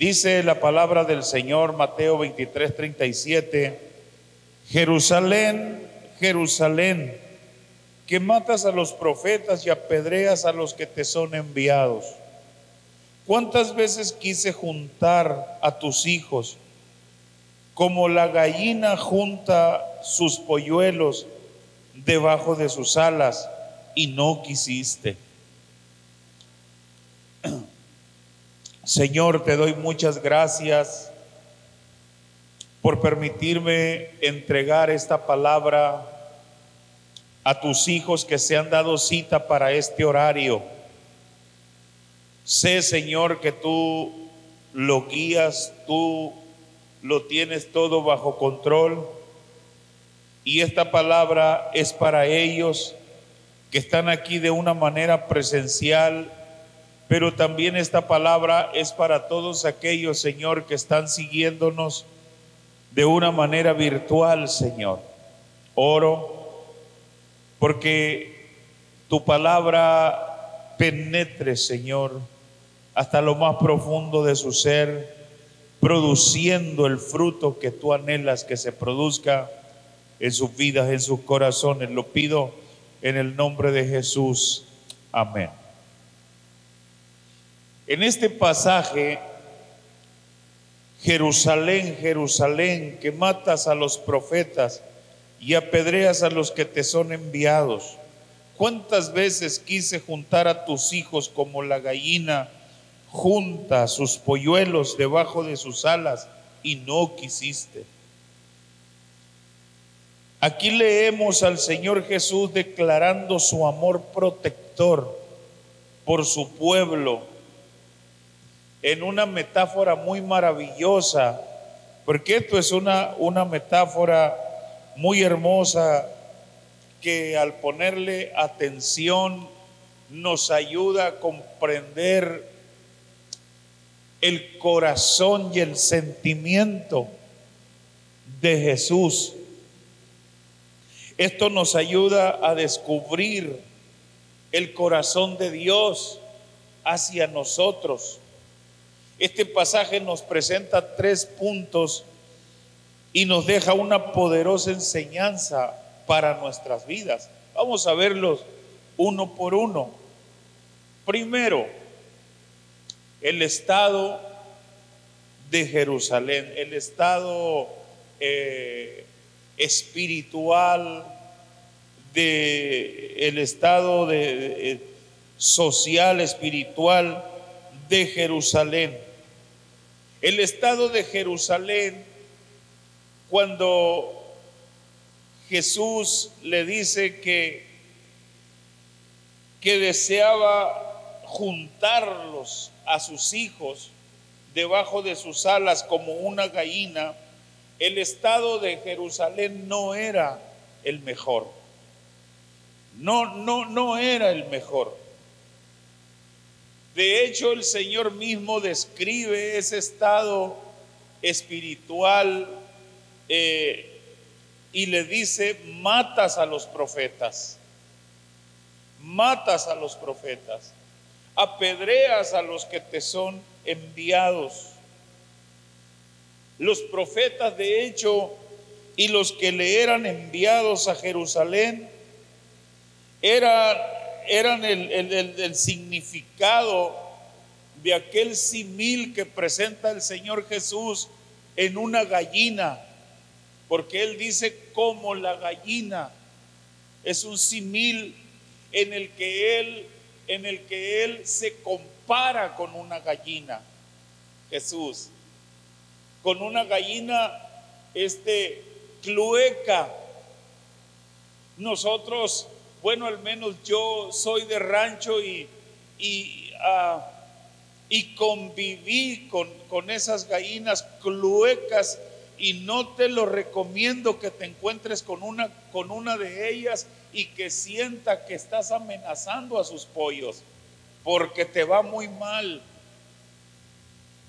Dice la palabra del Señor, Mateo 23, 37, Jerusalén, Jerusalén, que matas a los profetas y apedreas a los que te son enviados. ¿Cuántas veces quise juntar a tus hijos como la gallina junta sus polluelos debajo de sus alas y no quisiste? Señor, te doy muchas gracias por permitirme entregar esta palabra a tus hijos que se han dado cita para este horario. Sé, Señor, que tú lo guías, tú lo tienes todo bajo control. Y esta palabra es para ellos que están aquí de una manera presencial pero también esta palabra es para todos aquellos, Señor, que están siguiéndonos de una manera virtual, Señor. Oro porque tu palabra penetre, Señor, hasta lo más profundo de su ser, produciendo el fruto que tú anhelas que se produzca en sus vidas, en sus corazones. Lo pido en el nombre de Jesús. Amén. En este pasaje, Jerusalén, Jerusalén, que matas a los profetas y apedreas a los que te son enviados. ¿Cuántas veces quise juntar a tus hijos como la gallina junta sus polluelos debajo de sus alas y no quisiste? Aquí leemos al Señor Jesús declarando su amor protector por su pueblo en una metáfora muy maravillosa, porque esto es una, una metáfora muy hermosa que al ponerle atención nos ayuda a comprender el corazón y el sentimiento de Jesús. Esto nos ayuda a descubrir el corazón de Dios hacia nosotros. Este pasaje nos presenta tres puntos y nos deja una poderosa enseñanza para nuestras vidas. Vamos a verlos uno por uno. Primero, el estado de Jerusalén, el estado eh, espiritual, de, el estado de, social, espiritual de Jerusalén. El estado de Jerusalén, cuando Jesús le dice que, que deseaba juntarlos a sus hijos debajo de sus alas como una gallina, el estado de Jerusalén no era el mejor. No, no, no era el mejor. De hecho, el Señor mismo describe ese estado espiritual eh, y le dice, matas a los profetas, matas a los profetas, apedreas a los que te son enviados. Los profetas, de hecho, y los que le eran enviados a Jerusalén, eran eran el, significado de aquel simil que presenta el Señor Jesús en una gallina, porque Él dice como la gallina, es un simil en el que Él, en el que Él se compara con una gallina, Jesús, con una gallina este clueca. Nosotros bueno, al menos yo soy de rancho y, y, ah, y conviví con, con esas gallinas cluecas y no te lo recomiendo que te encuentres con una, con una de ellas y que sienta que estás amenazando a sus pollos, porque te va muy mal.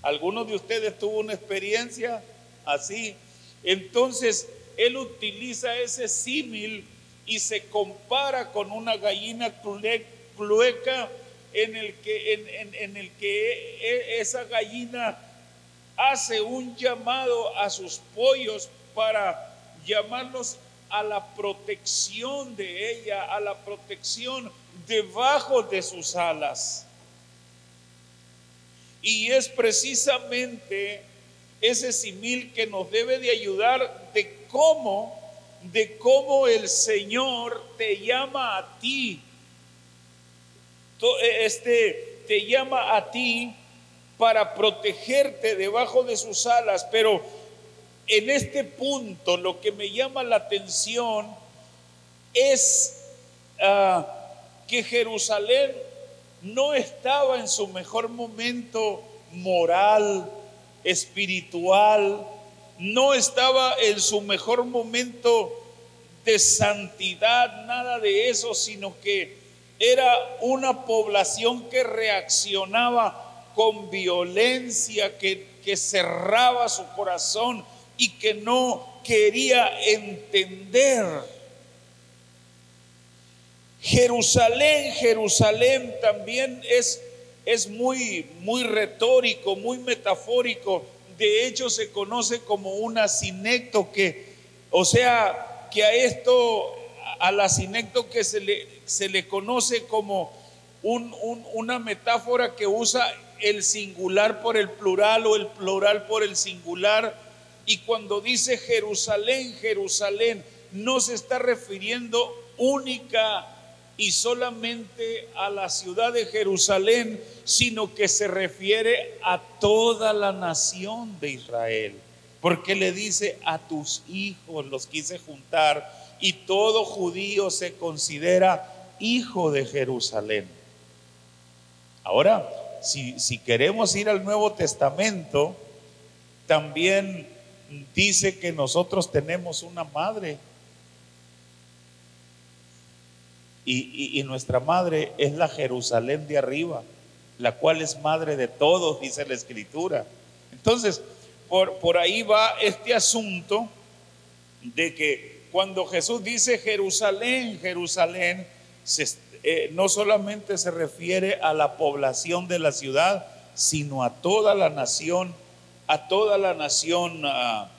¿Alguno de ustedes tuvo una experiencia así? Entonces, él utiliza ese símil y se compara con una gallina clueca en el que, en, el que e, esa gallina hace un llamado a sus pollos para llamarlos a la protección de ella, a la protección debajo de sus alas. Y es precisamente ese simil que nos debe de ayudar de cómo, de cómo el Señor te llama a ti. Este te llama a ti para protegerte debajo de sus alas, pero en este punto lo que me llama la atención es ah, que Jerusalén no estaba en su mejor momento moral, espiritual, no estaba en su mejor momento de santidad, nada de eso, sino que era una población que reaccionaba con violencia, que, cerraba su corazón y que no quería entender. Jerusalén, Jerusalén también es, es muy, muy retórico, muy metafórico. De hecho, se conoce como una sinecto que, o sea, que a esto, a la sinecto que se le, se le conoce como una metáfora que usa el singular por el plural o el plural por el singular. Y cuando dice Jerusalén, Jerusalén, no se está refiriendo única y solamente a la ciudad de Jerusalén, sino que se refiere a toda la nación de Israel. Porque le dice, a tus hijos los quise juntar y todo judío se considera hijo de Jerusalén. Ahora, si, si queremos ir al Nuevo Testamento, también dice que nosotros tenemos una madre Y, nuestra madre es la Jerusalén de arriba, la cual es madre de todos, dice la escritura. Entonces, por, por ahí va este asunto de que cuando Jesús dice Jerusalén, Jerusalén, eh, no solamente se refiere a la población de la ciudad, sino a toda la nación, a toda la nación ah,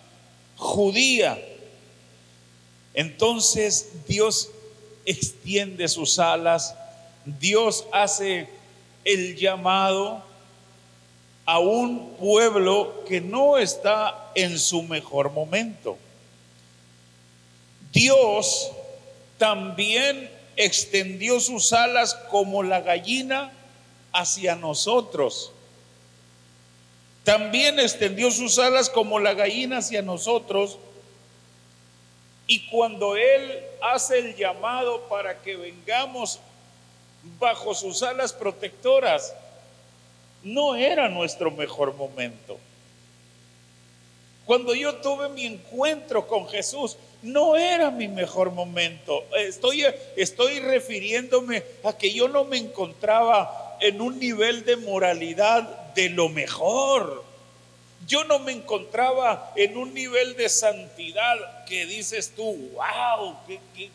judía. Entonces Dios extiende sus alas, Dios hace el llamado a un pueblo que no está en su mejor momento. Dios también extendió sus alas como la gallina hacia nosotros. También extendió sus alas como la gallina hacia nosotros y cuando Él hace el llamado para que vengamos bajo sus alas protectoras, no era nuestro mejor momento. Cuando yo tuve mi encuentro con Jesús, no era mi mejor momento. Estoy, estoy refiriéndome a que yo no me encontraba en un nivel de moralidad de lo mejor. Yo no me encontraba en un nivel de santidad que dices tú, wow,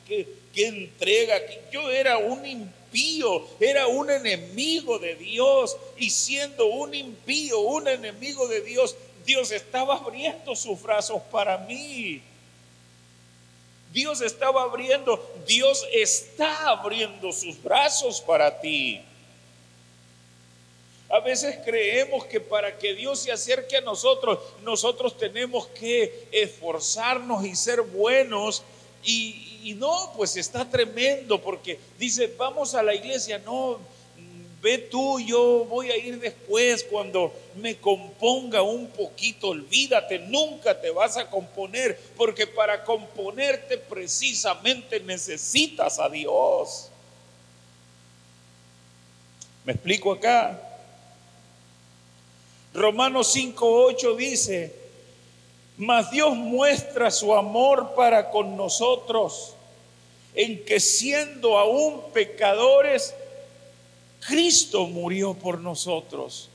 qué, entrega. Yo era un impío, era un enemigo de Dios. Y siendo un impío, un enemigo de Dios, Dios estaba abriendo sus brazos para mí. Dios estaba abriendo, Dios está abriendo sus brazos para ti. A veces creemos que para que Dios se acerque a nosotros, nosotros tenemos que esforzarnos y ser buenos. Y, no, pues está tremendo porque dice, vamos a la iglesia, no, ve tú, yo voy a ir después cuando me componga un poquito, olvídate, nunca te vas a componer, porque para componerte precisamente necesitas a Dios. ¿Me explico acá? Romanos 5.8 dice, mas Dios muestra su amor para con nosotros en que siendo aún pecadores, Cristo murió por nosotros.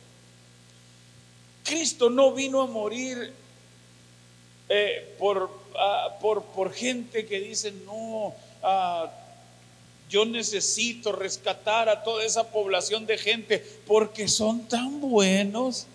Cristo no vino a morir eh, por, ah, por, por, gente que dice, no, ah, yo necesito rescatar a toda esa población de gente porque son tan buenos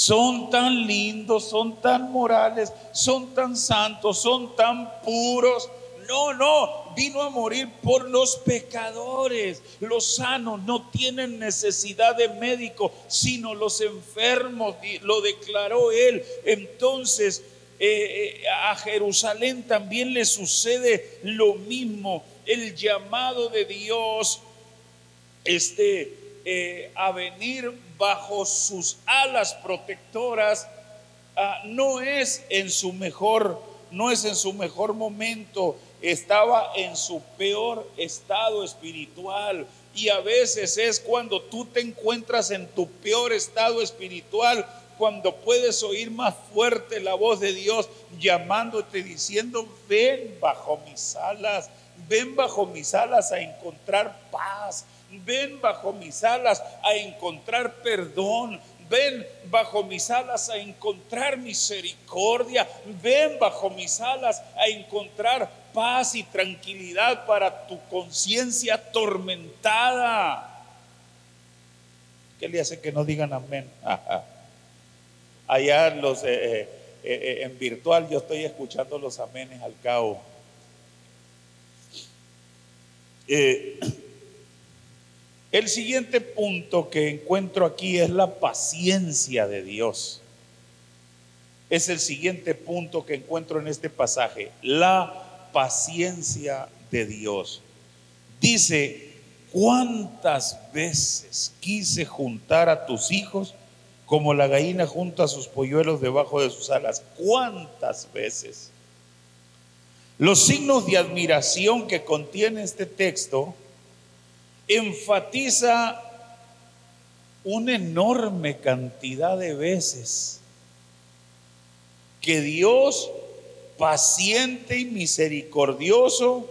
son tan lindos, son tan morales, son tan santos, son tan puros. No, no, vino a morir por los pecadores. Los sanos no tienen necesidad de médico, sino los enfermos, lo declaró él. Entonces, eh, eh, a Jerusalén también le sucede lo mismo. El llamado de Dios este, eh, a venir bajo sus alas protectoras ah, no es en su mejor, no es en su mejor momento, estaba en su peor estado espiritual. Y a veces es cuando tú te encuentras en tu peor estado espiritual cuando puedes oír más fuerte la voz de Dios llamándote, diciendo, ven bajo mis alas, ven bajo mis alas a encontrar paz, ven bajo mis alas a encontrar perdón, ven bajo mis alas a encontrar misericordia, ven bajo mis alas a encontrar paz y tranquilidad para tu conciencia atormentada. ¿Qué le hace que no digan amén? allá los, eh, eh, eh, en virtual yo estoy escuchando los amenes al cabo. El siguiente punto que encuentro aquí es la paciencia de Dios. Es el siguiente punto que encuentro en este pasaje, la paciencia de Dios. Dice, ¿cuántas veces quise juntar a tus hijos como la gallina junta sus polluelos debajo de sus alas. ¿Cuántas veces? Los signos de admiración que contiene este texto enfatiza una enorme cantidad de veces que Dios, paciente y misericordioso,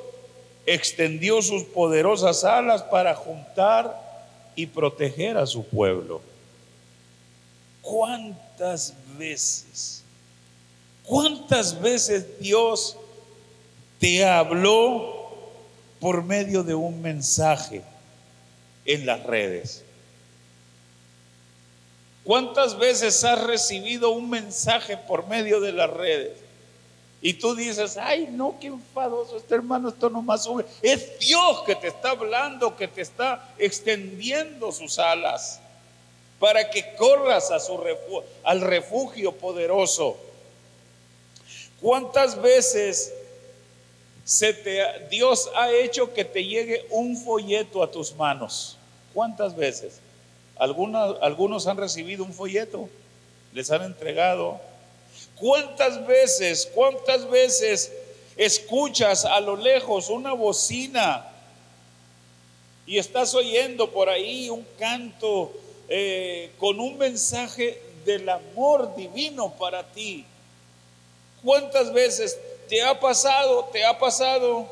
extendió sus poderosas alas para juntar y proteger a su pueblo. ¿Cuántas veces? ¿Cuántas veces Dios te habló por medio de un mensaje en las redes? ¿Cuántas veces has recibido un mensaje por medio de las redes? Y tú dices, ay, no, qué enfadoso este hermano, esto nomás sube. Es Dios que te está hablando, que te está extendiendo sus alas para que corras a su al refugio poderoso. ¿Cuántas veces se te, Dios ha hecho que te llegue un folleto a tus manos? ¿Cuántas veces? Algunos, algunos han recibido un folleto, les han entregado. ¿Cuántas veces, cuántas veces escuchas a lo lejos una bocina y estás oyendo por ahí un canto eh, con un mensaje del amor divino para ti. ¿Cuántas veces te ha pasado, te ha pasado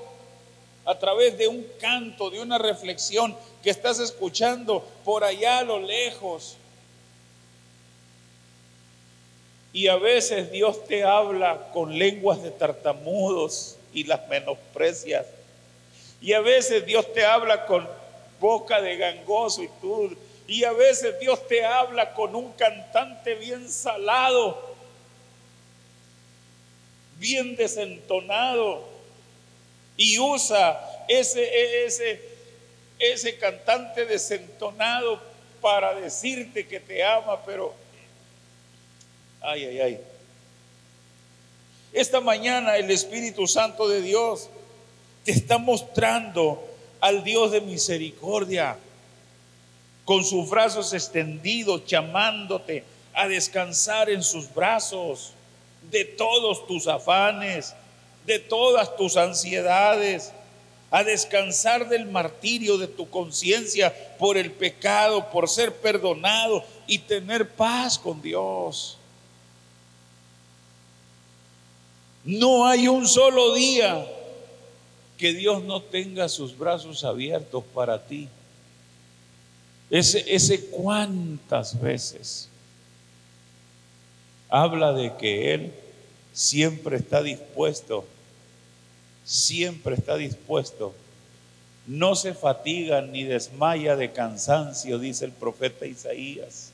a través de un canto, de una reflexión que estás escuchando por allá a lo lejos? Y a veces Dios te habla con lenguas de tartamudos y las menosprecias. Y a veces Dios te habla con boca de gangoso y tú y a veces Dios te habla con un cantante bien salado, bien desentonado, y usa ese, ese, ese cantante desentonado para decirte que te ama, pero, ay, ay, ay. Esta mañana el Espíritu Santo de Dios te está mostrando al Dios de misericordia con sus brazos extendidos, llamándote a descansar en sus brazos de todos tus afanes, de todas tus ansiedades, a descansar del martirio de tu conciencia por el pecado, por ser perdonado y tener paz con Dios. No hay un solo día que Dios no tenga sus brazos abiertos para ti. Ese, ese cuántas veces habla de que Él siempre está dispuesto, siempre está dispuesto. No se fatiga ni desmaya de cansancio, dice el profeta Isaías.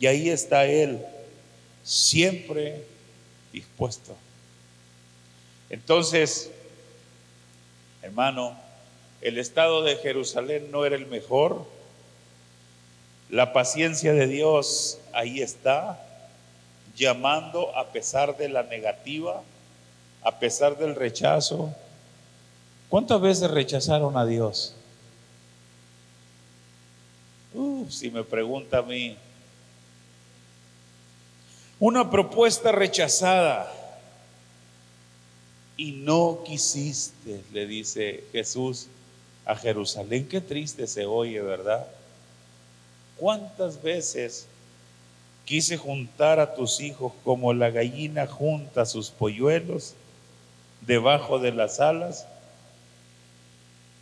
Y ahí está Él, siempre dispuesto. Entonces, hermano, el estado de Jerusalén no era el mejor. La paciencia de Dios ahí está, llamando a pesar de la negativa, a pesar del rechazo. ¿Cuántas veces rechazaron a Dios? si me pregunta a mí, una propuesta rechazada y no quisiste, le dice Jesús a Jerusalén. Qué triste se oye, ¿verdad? ¿Cuántas veces quise juntar a tus hijos como la gallina junta sus polluelos debajo de las alas?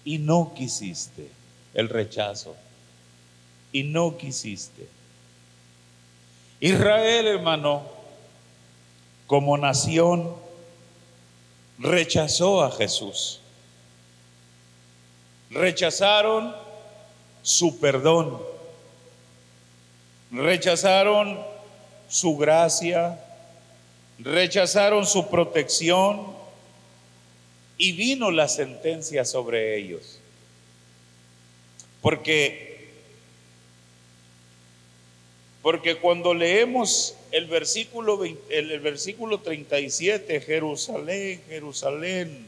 Y no quisiste el rechazo. Y no quisiste. Israel, hermano, como nación, rechazó a Jesús. Rechazaron su perdón. Rechazaron su gracia. Rechazaron su protección. Y vino la sentencia sobre ellos. Porque porque cuando leemos el versículo, el, versículo 37, Jerusalén, Jerusalén,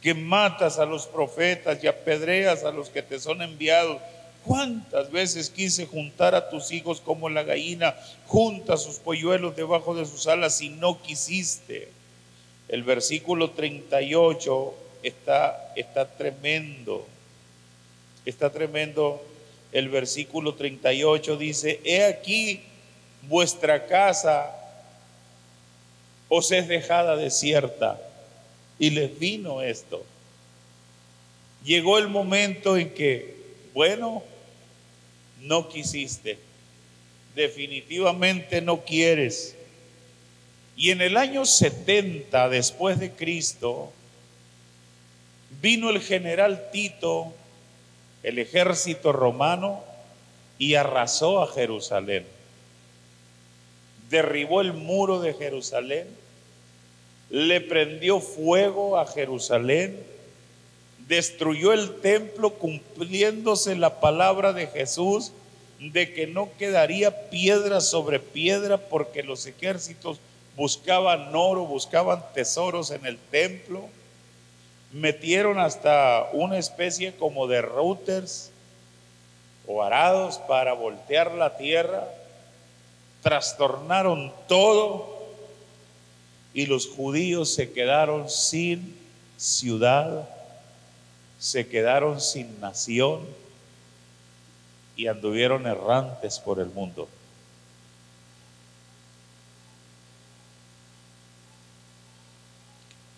que matas a los profetas y apedreas a los que te son enviados. ¿Cuántas veces quise juntar a tus hijos como la gallina junta sus polluelos debajo de sus alas y no quisiste? El versículo 38 está, está tremendo. Está tremendo el versículo 38 dice, he aquí vuestra casa os es dejada desierta. Y les vino esto. Llegó el momento en que, bueno, no quisiste, definitivamente no quieres. Y en el año 70 después de Cristo, vino el general Tito el ejército romano y arrasó a Jerusalén. Derribó el muro de Jerusalén, le prendió fuego a Jerusalén, destruyó el templo cumpliéndose la palabra de Jesús de que no quedaría piedra sobre piedra porque los ejércitos buscaban oro, buscaban tesoros en el templo metieron hasta una especie como de routers o arados para voltear la tierra, trastornaron todo y los judíos se quedaron sin ciudad, se quedaron sin nación y anduvieron errantes por el mundo.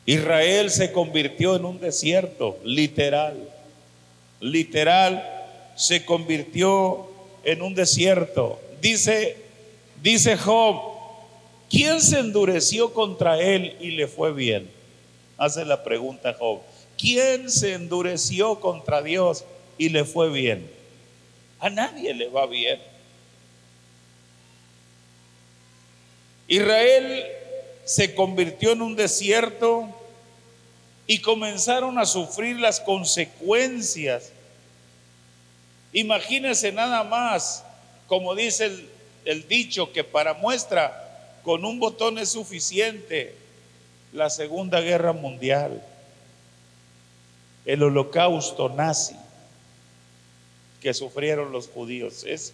Israel se convirtió en un desierto, literal. Literal se convirtió en un desierto. Dice, dice Job, ¿quién se endureció contra él y le fue bien? Hace la pregunta Job. ¿Quién se endureció contra Dios y le fue bien? A nadie le va bien. Israel se convirtió en un desierto y comenzaron a sufrir las consecuencias. Imagínense nada más, como dice el, dicho, que para muestra con un botón es suficiente la Segunda Guerra Mundial, el holocausto nazi que sufrieron los judíos. Es,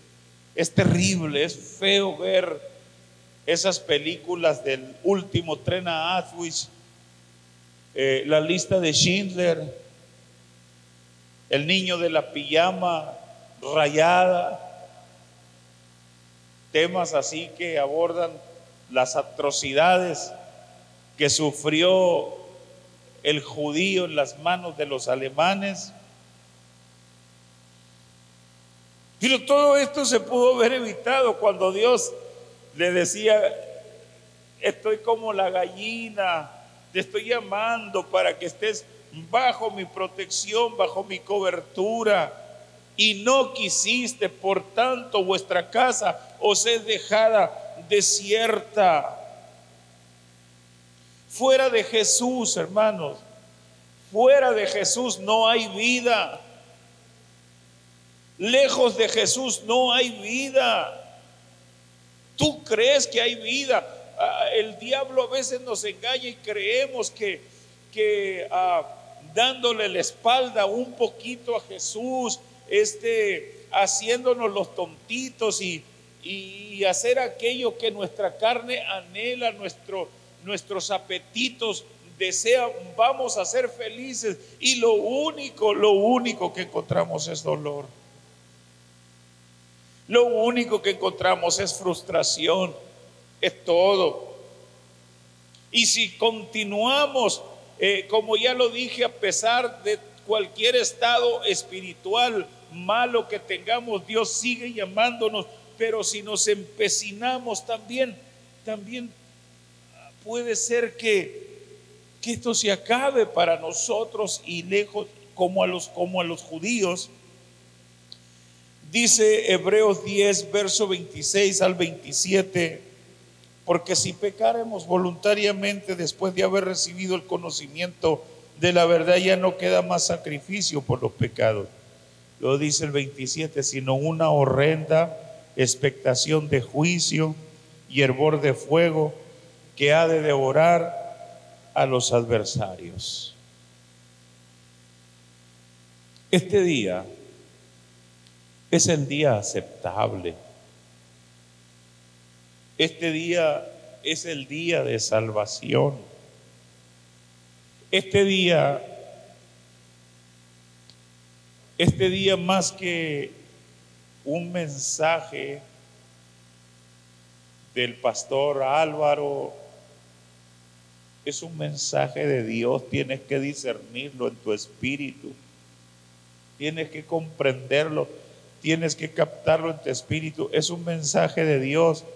es terrible, es feo ver esas películas del último tren a Auschwitz, eh, la lista de Schindler, el niño de la pijama rayada, temas así que abordan las atrocidades que sufrió el judío en las manos de los alemanes. Pero todo esto se pudo haber evitado cuando Dios le decía, estoy como la gallina, te estoy llamando para que estés bajo mi protección, bajo mi cobertura. y no quisiste, por tanto vuestra casa os es dejada desierta. Fuera de Jesús, hermanos, fuera de Jesús no hay vida. Lejos de Jesús no hay vida. Tú crees que hay vida. Ah, el diablo a veces nos engaña y creemos que, que ah, dándole la espalda un poquito a Jesús, este, haciéndonos los tontitos y, y hacer aquello que nuestra carne anhela, nuestro, nuestros apetitos desean, vamos a ser felices y lo único, lo único que encontramos es dolor. Lo único que encontramos es frustración, es todo. Y si continuamos, eh, como ya lo dije, a pesar de cualquier estado espiritual malo que tengamos, Dios sigue llamándonos, pero si nos empecinamos también, también puede ser que, que esto se acabe para nosotros y lejos como a los, como a los judíos. Dice Hebreos 10, verso 26 al 27, porque si pecaremos voluntariamente después de haber recibido el conocimiento de la verdad, ya no queda más sacrificio por los pecados. Lo dice el 27, sino una horrenda expectación de juicio y hervor de fuego que ha de devorar a los adversarios. Este día es el día aceptable. Este día es el día de salvación. Este día, este día más que un mensaje del pastor Álvaro es un mensaje de Dios, tienes que discernirlo en tu espíritu, tienes que comprenderlo, tienes que captarlo en tu espíritu, es un mensaje de Dios.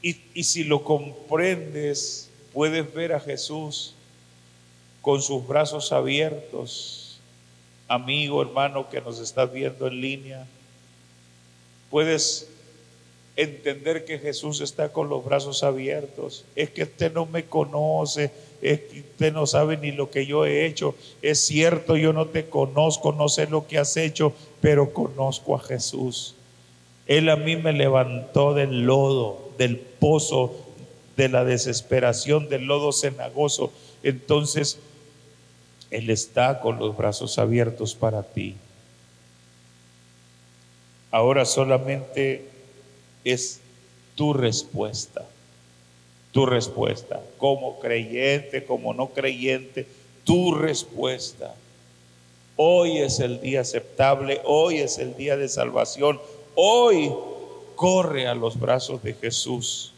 Y, si lo comprendes, puedes ver a Jesús con sus brazos abiertos, amigo, hermano que nos estás viendo en línea, puedes entender que Jesús está con los brazos abiertos. Es que usted no me conoce, es que usted no sabe ni lo que yo he hecho. Es cierto, yo no te conozco, no sé lo que has hecho, pero conozco a Jesús. Él a mí me levantó del lodo, del pozo, de la desesperación, del lodo cenagoso. Entonces, Él está con los brazos abiertos para ti. Ahora solamente es tu respuesta. Tu respuesta. Como creyente, como no creyente, tu respuesta. Hoy es el día aceptable, hoy es el día de salvación, hoy corre a los brazos de Jesús.